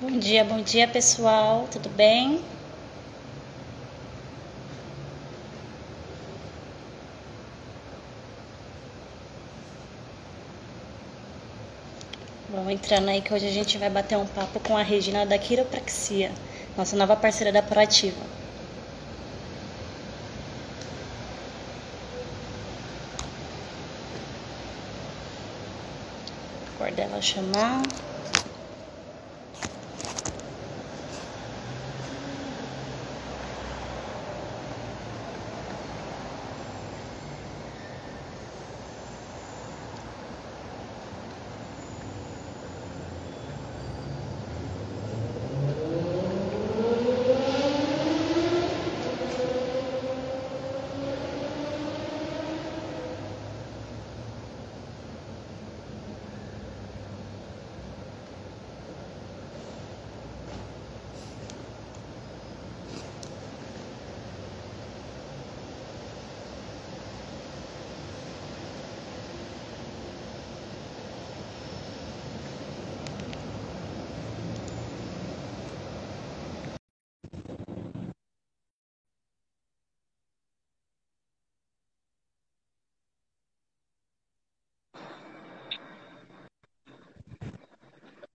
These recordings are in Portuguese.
Bom dia, bom dia pessoal, tudo bem? Vamos entrando aí que hoje a gente vai bater um papo com a Regina da Quiropraxia, nossa nova parceira da Proativa. Aguarda ela chamar.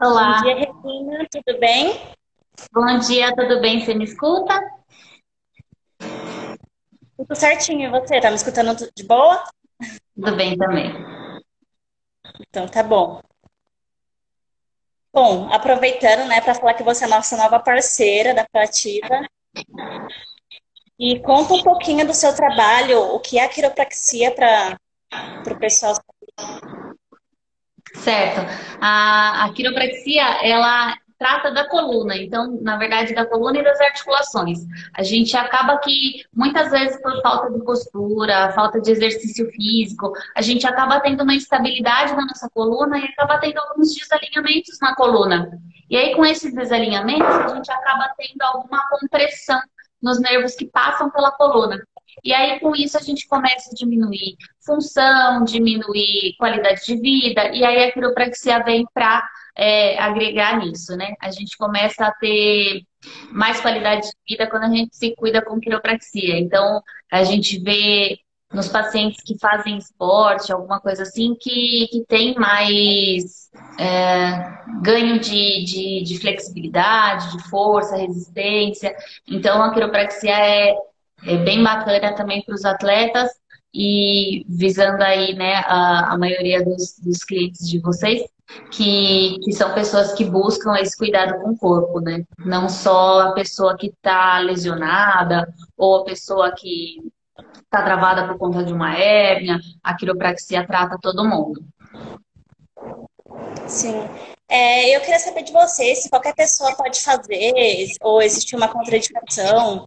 Olá. Bom dia, Regina, tudo bem? Bom dia, tudo bem? Você me escuta? Tudo certinho, e você? Tá me escutando de boa? Tudo bem também. Então tá bom. Bom, aproveitando, né, para falar que você é nossa nova parceira da Proativa. E conta um pouquinho do seu trabalho, o que é a quiropraxia para o pessoal Certo. A, a quiropraxia, ela trata da coluna, então, na verdade, da coluna e das articulações. A gente acaba que, muitas vezes, por falta de postura, falta de exercício físico, a gente acaba tendo uma instabilidade na nossa coluna e acaba tendo alguns desalinhamentos na coluna. E aí, com esses desalinhamentos, a gente acaba tendo alguma compressão nos nervos que passam pela coluna. E aí, com isso, a gente começa a diminuir função, diminuir qualidade de vida, e aí a quiropraxia vem para é, agregar nisso, né? A gente começa a ter mais qualidade de vida quando a gente se cuida com quiropraxia. Então, a gente vê nos pacientes que fazem esporte, alguma coisa assim, que, que tem mais é, ganho de, de, de, flexibilidade, de força, resistência. Então, a quiropraxia é, é bem bacana também para os atletas e visando aí né, a, a maioria dos, dos clientes de vocês, que, que são pessoas que buscam esse cuidado com o corpo, né? Não só a pessoa que está lesionada ou a pessoa que está travada por conta de uma hérnia, a quiropraxia trata todo mundo. Sim. É, eu queria saber de você se qualquer pessoa pode fazer ou existe uma contraindicação.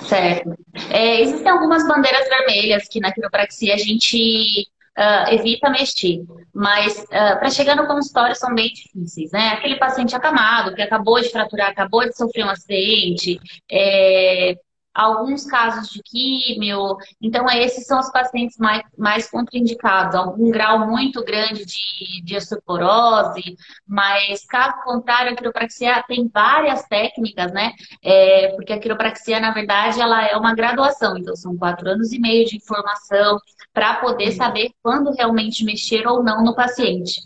Certo. É, existem algumas bandeiras vermelhas que na quiropraxia a gente uh, evita mexer, mas uh, para chegar no consultório são bem difíceis, né? Aquele paciente acamado que acabou de fraturar, acabou de sofrer um acidente, é, alguns casos de químio. Então, esses são os pacientes mais, mais contraindicados, algum grau muito grande de, de osteoporose, mas caso contrário, a quiropraxia tem várias técnicas, né? É, porque a quiropraxia, na verdade, ela é uma graduação, então são quatro anos e meio de informação para poder saber quando realmente mexer ou não no paciente.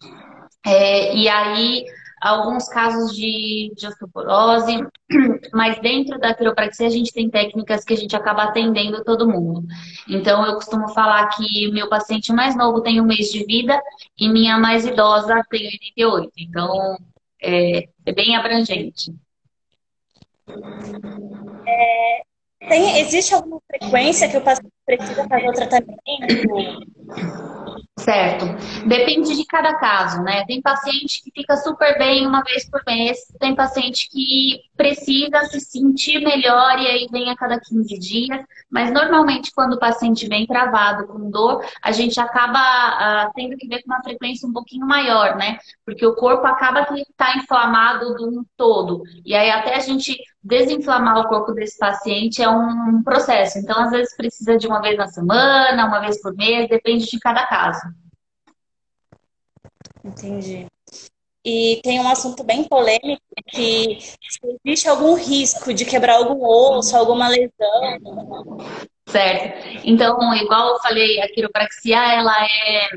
É, e aí, alguns casos de, de osteoporose, mas dentro da quiropraxia a gente tem técnicas que a gente acaba atendendo todo mundo. Então eu costumo falar que meu paciente mais novo tem um mês de vida e minha mais idosa tem 88. Então é, é bem abrangente. É, tem, existe alguma frequência que o paciente precisa fazer o tratamento? Certo. Depende de cada caso, né? Tem paciente que fica super bem uma vez por mês, tem paciente que precisa se sentir melhor e aí vem a cada 15 dias, mas normalmente quando o paciente vem travado com dor, a gente acaba uh, tendo que ver com uma frequência um pouquinho maior, né? Porque o corpo acaba que está inflamado de um todo. E aí até a gente desinflamar o corpo desse paciente é um processo. Então, às vezes, precisa de uma vez na semana, uma vez por mês, depende de cada caso. Entendi. E tem um assunto bem polêmico que se existe algum risco de quebrar algum osso, alguma lesão. Certo. Então, igual eu falei, a quiropraxia ela é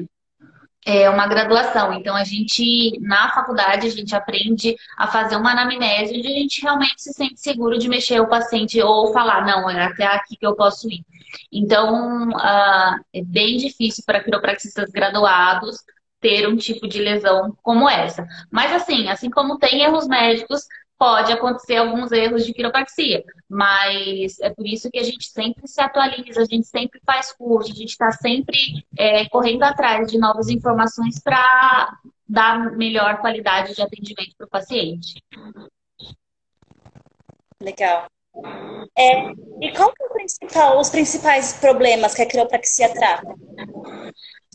é uma graduação. Então, a gente, na faculdade, a gente aprende a fazer uma anamnese onde a gente realmente se sente seguro de mexer o paciente ou falar, não, é até aqui que eu posso ir. Então, uh, é bem difícil para quiropraxistas graduados ter um tipo de lesão como essa. Mas, assim, assim como tem erros médicos, pode acontecer alguns erros de quiropraxia, mas é por isso que a gente sempre se atualiza, a gente sempre faz curso, a gente está sempre é, correndo atrás de novas informações para dar melhor qualidade de atendimento para o paciente. Legal. É, e qual que é principal, os principais problemas que a quiropraxia trata?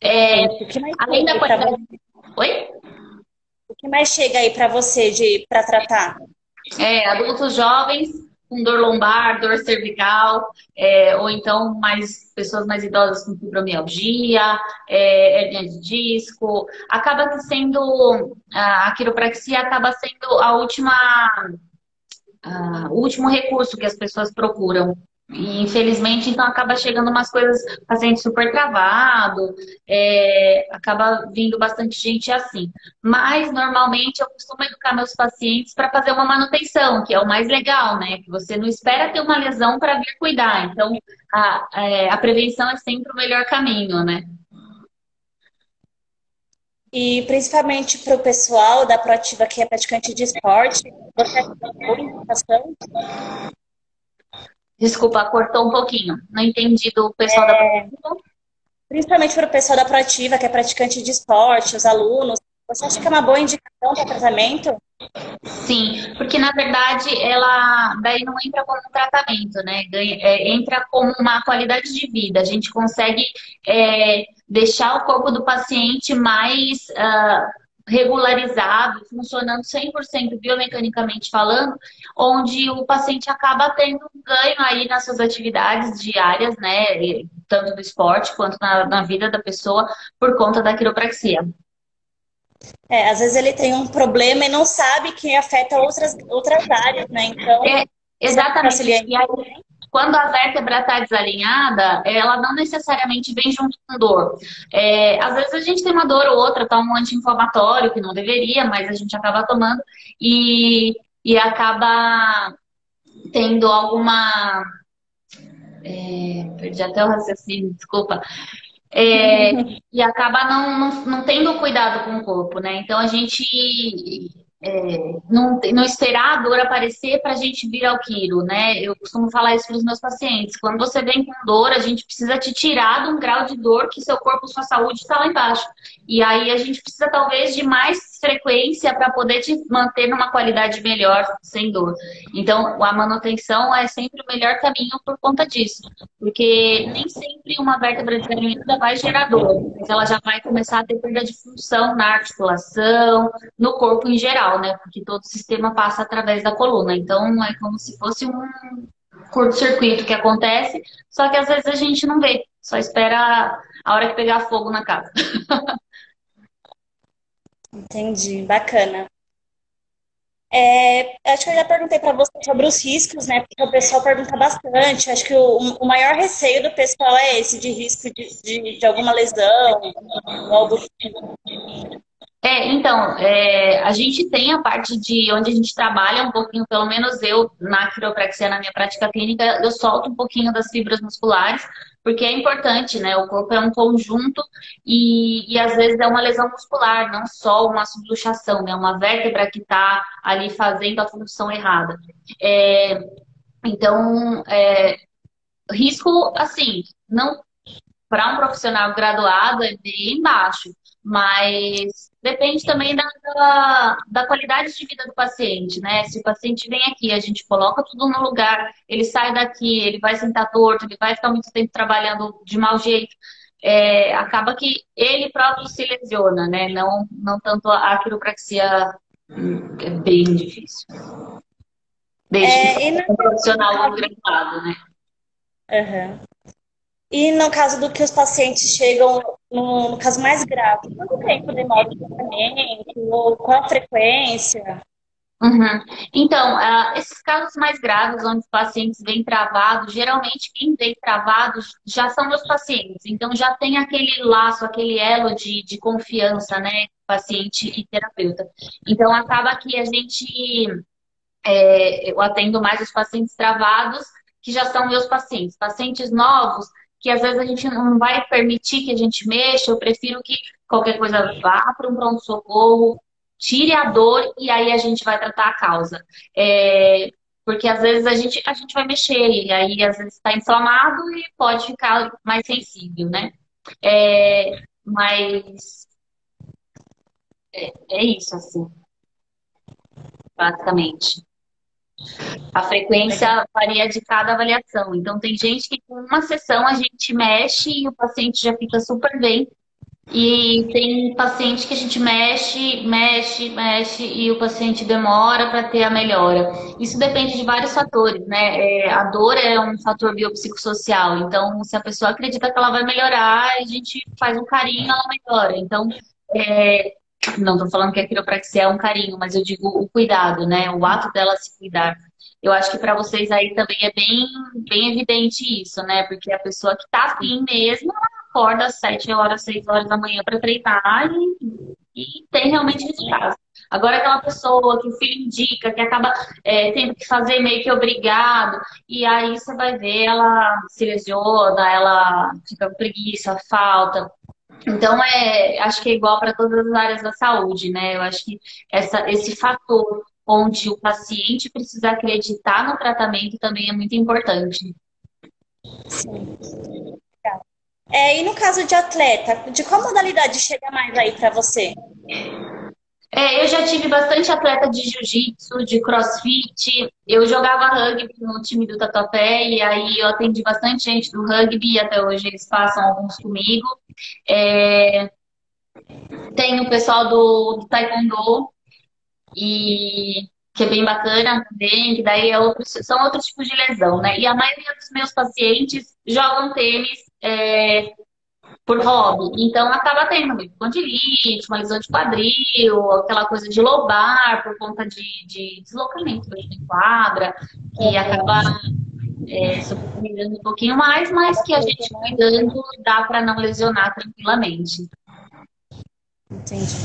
É, além da qualidade... Oi? O que mais chega aí para você de para tratar? É, adultos jovens com dor lombar, dor cervical, é, ou então mais pessoas mais idosas com fibromialgia, é, hernia de disco. Acaba sendo a quiropraxia acaba sendo a última a, o último recurso que as pessoas procuram infelizmente, então acaba chegando umas coisas, paciente super travado, é, acaba vindo bastante gente assim. Mas, normalmente, eu costumo educar meus pacientes para fazer uma manutenção, que é o mais legal, né? Que você não espera ter uma lesão para vir cuidar. Então, a, é, a prevenção é sempre o melhor caminho, né? E principalmente para o pessoal da Proativa que é praticante de esporte, você tem orientação? Desculpa, cortou um pouquinho. Não entendi do pessoal é... da Proativa. Principalmente para o pessoal da Proativa, que é praticante de esporte, os alunos. Você acha que é uma boa indicação para tratamento? Sim, porque na verdade ela daí não entra como um tratamento, né? É, entra como uma qualidade de vida. A gente consegue é, deixar o corpo do paciente mais uh, regularizado, funcionando 100% biomecanicamente falando, onde o paciente acaba tendo um ganho aí nas suas atividades diárias, né, tanto do esporte quanto na, na vida da pessoa, por conta da quiropraxia. É, às vezes ele tem um problema e não sabe que afeta outras, outras áreas, né? Então. É, exatamente. E aí, quando a vértebra está desalinhada, ela não necessariamente vem junto com dor. É, às vezes a gente tem uma dor ou outra, toma um anti-inflamatório, que não deveria, mas a gente acaba tomando e, e acaba tendo alguma. É, perdi até o raciocínio, desculpa. É, e acaba não, não, não tendo cuidado com o corpo, né? Então a gente é, não, não esperar a dor aparecer para a gente vir ao quiro, né? Eu costumo falar isso para os meus pacientes. Quando você vem com dor, a gente precisa te tirar de um grau de dor que seu corpo, sua saúde está lá embaixo. E aí a gente precisa talvez de mais frequência para poder te manter numa qualidade melhor, sem dor. Então, a manutenção é sempre o melhor caminho por conta disso. Porque nem sempre uma vértebra desalinhada vai gerar dor, mas ela já vai começar a ter perda de função na articulação, no corpo em geral, né? Porque todo o sistema passa através da coluna. Então, é como se fosse um curto-circuito que acontece, só que às vezes a gente não vê, só espera a hora que pegar fogo na casa. Entendi, bacana. É, acho que eu já perguntei para você sobre os riscos, né? Porque o pessoal pergunta bastante. Acho que o, o maior receio do pessoal é esse, de risco de, de, de alguma lesão, algo tipo. É, então, é, a gente tem a parte de onde a gente trabalha um pouquinho, pelo menos eu, na quiropraxia, na minha prática clínica, eu solto um pouquinho das fibras musculares, porque é importante, né? O corpo é um conjunto e, e às vezes é uma lesão muscular, não só uma subluxação, né? Uma vértebra que está ali fazendo a função errada. É, então, é, risco, assim, não para um profissional graduado é bem baixo, mas Depende também da, da, da, qualidade de vida do paciente, né? Se o paciente vem aqui, a gente coloca tudo no lugar, ele sai daqui, ele vai sentar torto, ele vai ficar muito tempo trabalhando de mau jeito, é, acaba que ele próprio se lesiona, né? Não, não tanto a quiropraxia, hum, é bem difícil. Desde é, que um profissional graduado, né? Uhum. E no caso do que os pacientes chegam, no, no caso mais grave, quanto tempo demora o tratamento? Ou qual a frequência? Uhum. Então, uh, esses casos mais graves, onde os pacientes vêm travados, geralmente quem vem travados já são meus pacientes. Então, já tem aquele laço, aquele elo de, de confiança, né? Paciente e terapeuta. Então, acaba que a gente. É, eu atendo mais os pacientes travados, que já são meus pacientes. Pacientes novos, que às vezes a gente não vai permitir que a gente mexa, eu prefiro que qualquer coisa vá para um pronto-socorro, tire a dor e aí a gente vai tratar a causa. É, porque às vezes a gente, a gente vai mexer e aí às vezes está inflamado e pode ficar mais sensível, né? É, mas é, é isso, assim, basicamente. A frequência varia de cada avaliação. Então, tem gente que com uma sessão a gente mexe e o paciente já fica super bem. E tem paciente que a gente mexe, mexe, mexe e o paciente demora para ter a melhora. Isso depende de vários fatores, né? É, a dor é um fator biopsicossocial. Então, se a pessoa acredita que ela vai melhorar, a gente faz um carinho, ela melhora. Então, é, não estou falando que a quiropraxia é um carinho, mas eu digo o cuidado, né? O ato dela se cuidar. Eu acho que para vocês aí também é bem, bem evidente isso, né? Porque a pessoa que está afim mesmo, acorda às 7 horas, 6 horas da manhã para treinar e, e, tem realmente resultados. Agora, aquela pessoa que o filho indica, que acaba é, tendo que fazer meio que obrigado, e aí você vai ver, ela se lesiona, ela fica com preguiça, falta. Então, é, acho que é igual para todas as áreas da saúde, né? Eu acho que essa, esse fator onde o paciente precisa acreditar no tratamento também é muito importante. Sim. É, e no caso de atleta, de qual modalidade chega mais aí para você? É, eu já tive bastante atleta de jiu-jitsu, de crossfit. Eu jogava rugby no time do Tatuapé e aí eu atendi bastante gente do rugby até hoje eles passam alguns comigo. É... Tem o pessoal do, do Taekwondo e que é bem bacana também, que daí é outro, são outros tipos de lesão, né? E a maioria dos meus pacientes jogam tênis é, por hobby. Então acaba tendo uma condilite, uma lesão de quadril, aquela coisa de lobar por conta de, de deslocamento de quadra, que acaba é, um pouquinho mais, mas que a gente cuidando dá para não lesionar tranquilamente. Entendi.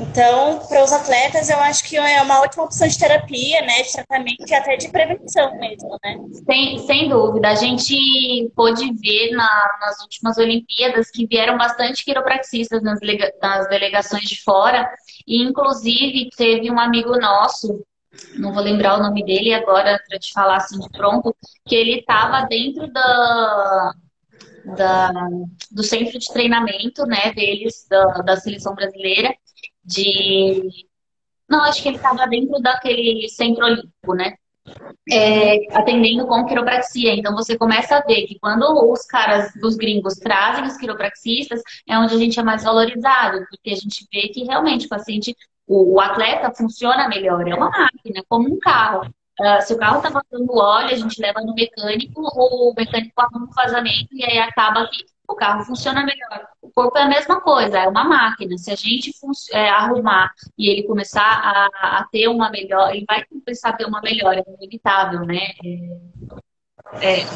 Então, para os atletas, eu acho que é uma ótima opção de terapia, né, de tratamento e até de prevenção mesmo, né? Sem, sem dúvida. A gente pôde ver na, nas últimas Olimpíadas que vieram bastante quiropraxistas nas, nas delegações de fora, e inclusive teve um amigo nosso, não vou lembrar o nome dele agora para te falar assim de pronto, que ele estava dentro da, da, do centro de treinamento né, deles, da, da seleção brasileira, de. Não, acho que ele estava dentro daquele centro olímpico, né? É, atendendo com quiropraxia. Então você começa a ver que quando os caras dos gringos trazem os quiropraxistas, é onde a gente é mais valorizado, porque a gente vê que realmente o paciente, o, o atleta funciona melhor, é uma máquina, como um carro. Uh, se o carro está faltando óleo, a gente leva no mecânico, o mecânico arruma um vazamento e aí acaba que o carro funciona melhor. Corpo é a mesma coisa, é uma máquina. Se a gente é, arrumar e ele começar a, a, ter uma melhor, ele vai começar a ter uma melhora, é inevitável, né? É, é,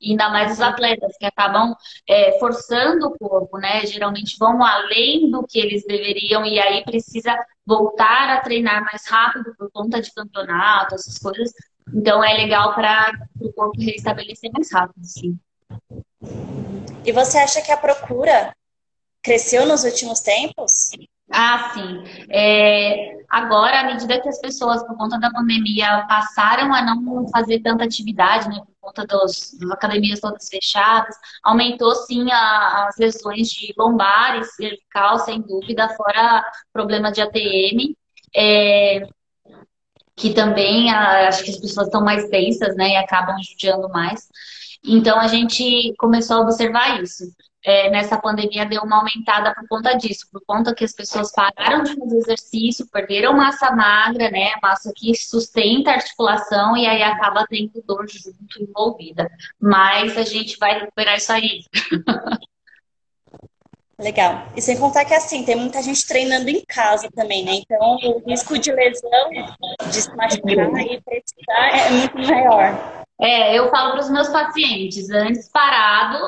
ainda mais os atletas que acabam é, forçando o corpo, né? Geralmente vão além do que eles deveriam e aí precisa voltar a treinar mais rápido por conta de campeonato, essas coisas. Então é legal para o corpo restabelecer mais rápido, sim. E você acha que a procura cresceu nos últimos tempos? Ah, sim. É, agora, à medida que as pessoas, por conta da pandemia, passaram a não fazer tanta atividade, né, por conta dos, das academias todas fechadas, aumentou sim a, as lesões de lombar e cervical, sem dúvida, fora problema de ATM. É, que também a, acho que as pessoas estão mais tensas, né, e acabam judiando mais. Então a gente começou a observar isso. é, nessa pandemia deu uma aumentada por conta disso, por conta que as pessoas pararam de fazer exercício, perderam massa magra, né? Massa que sustenta a articulação e aí acaba tendo dor junto envolvida. Mas a gente vai recuperar isso aí. Legal. E sem contar que assim, tem muita gente treinando em casa também, né? Então o risco de lesão, de se machucar e precisar é muito maior. É, eu falo para os meus pacientes, antes parado,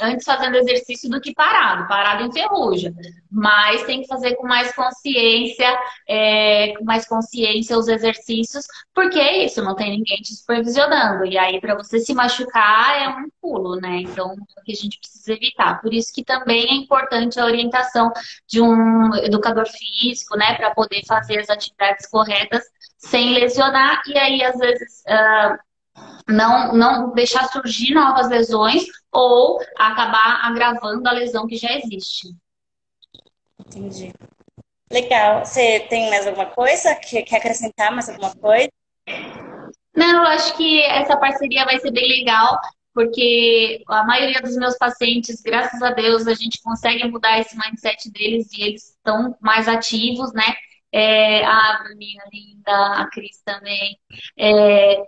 antes fazendo exercício do que parado, parado enferruja. Mas tem que fazer com mais consciência, é, com mais consciência os exercícios, porque é isso, não tem ninguém te supervisionando. E aí, para você se machucar, é um pulo, né? Então, é o que a gente precisa evitar. Por isso que também é importante a orientação de um educador físico, né, para poder fazer as atividades corretas sem lesionar. E aí, às vezes. Uh, não, não deixar surgir novas lesões ou acabar agravando a lesão que já existe. Entendi. Legal. Você tem mais alguma coisa? Quer, acrescentar mais alguma coisa? Não, eu acho que essa parceria vai ser bem legal, porque a maioria dos meus pacientes, graças a Deus, a gente consegue mudar esse mindset deles e eles estão mais ativos, né? É, a Bruninha linda, a Cris também. É,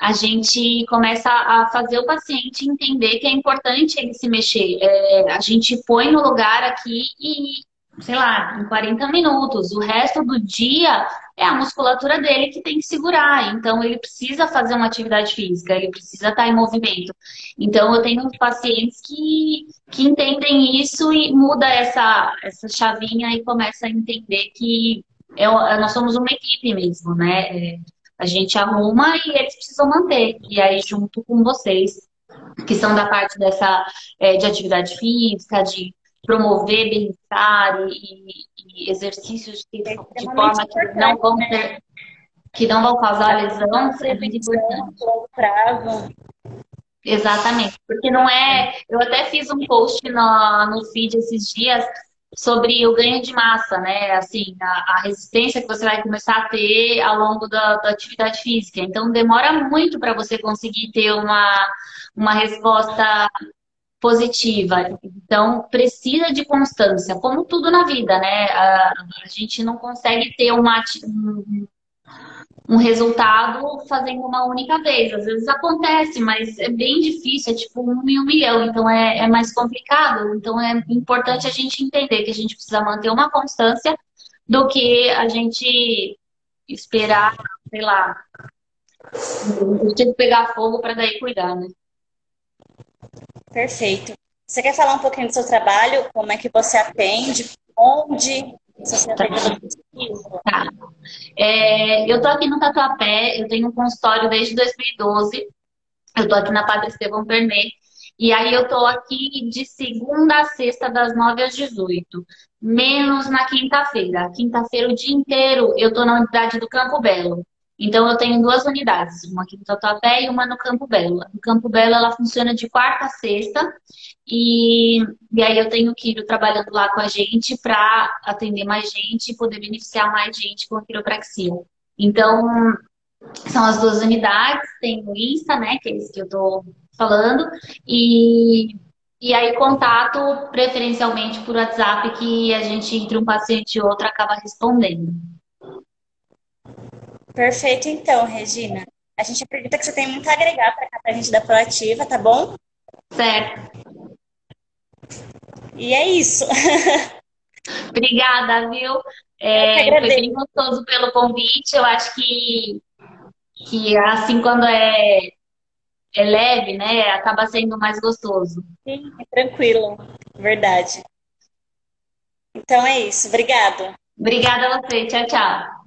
a gente começa a fazer o paciente entender que é importante ele se mexer. É, a gente põe no lugar aqui e, sei lá, em 40 minutos. O resto do dia é a musculatura dele que tem que segurar. Então, ele precisa fazer uma atividade física, ele precisa estar em movimento. Então, eu tenho pacientes que, que entendem isso e muda essa, essa chavinha e começa a entender que é, nós somos uma equipe mesmo, né? É, a gente arruma e eles precisam manter. E aí, junto com vocês, que são da parte dessa é, de atividade física, de promover bem-estar e, e, exercícios de, de forma que não vão ter, que não vão causar lesão, é muito importante. prazo. Exatamente, porque não é. Eu até fiz um post no, no feed esses dias sobre o ganho de massa, né? Assim, a, a, resistência que você vai começar a ter ao longo da, da atividade física. Então, demora muito para você conseguir ter uma, uma resposta positiva. Então, precisa de constância, como tudo na vida, né? A, a gente não consegue ter uma, um, um resultado fazendo uma única vez. Às vezes acontece, mas é bem difícil, é tipo um em um milhão, então é, é mais complicado. Então é importante a gente entender que a gente precisa manter uma constância do que a gente esperar, sei lá, que pegar fogo para daí cuidar, né? Perfeito. Você quer falar um pouquinho do seu trabalho? Como é que você atende? Onde? Tá. É, eu tô aqui no Tatuapé, eu tenho um consultório desde 2012. Eu tô aqui na Padre Estevão Pernet. E aí eu tô aqui de segunda a sexta, das 9 às 18. Menos na quinta-feira. Quinta-feira, o dia inteiro, eu tô na unidade do Campo Belo. Então eu tenho duas unidades, uma aqui no Tatuapé e uma no Campo Belo. No Campo Belo ela funciona de quarta a sexta e, e aí eu tenho o Kiro trabalhando lá com a gente para atender mais gente e poder beneficiar mais gente com a quiropraxia. Então, são as duas unidades, tem o Insta, né, que é esse que eu estou falando, e, e aí contato preferencialmente por WhatsApp, que a gente, entre um paciente e outro, acaba respondendo. Perfeito, então, Regina. A gente acredita que você tem muito a agregar para a gente da Proativa, tá bom? Certo. E é isso. Obrigada, viu? É, foi bem gostoso pelo convite. Eu acho que, que assim, quando é, é leve, né, acaba sendo mais gostoso. Sim, é tranquilo. Verdade. Então é isso. Obrigada. Obrigada a você. Tchau, tchau.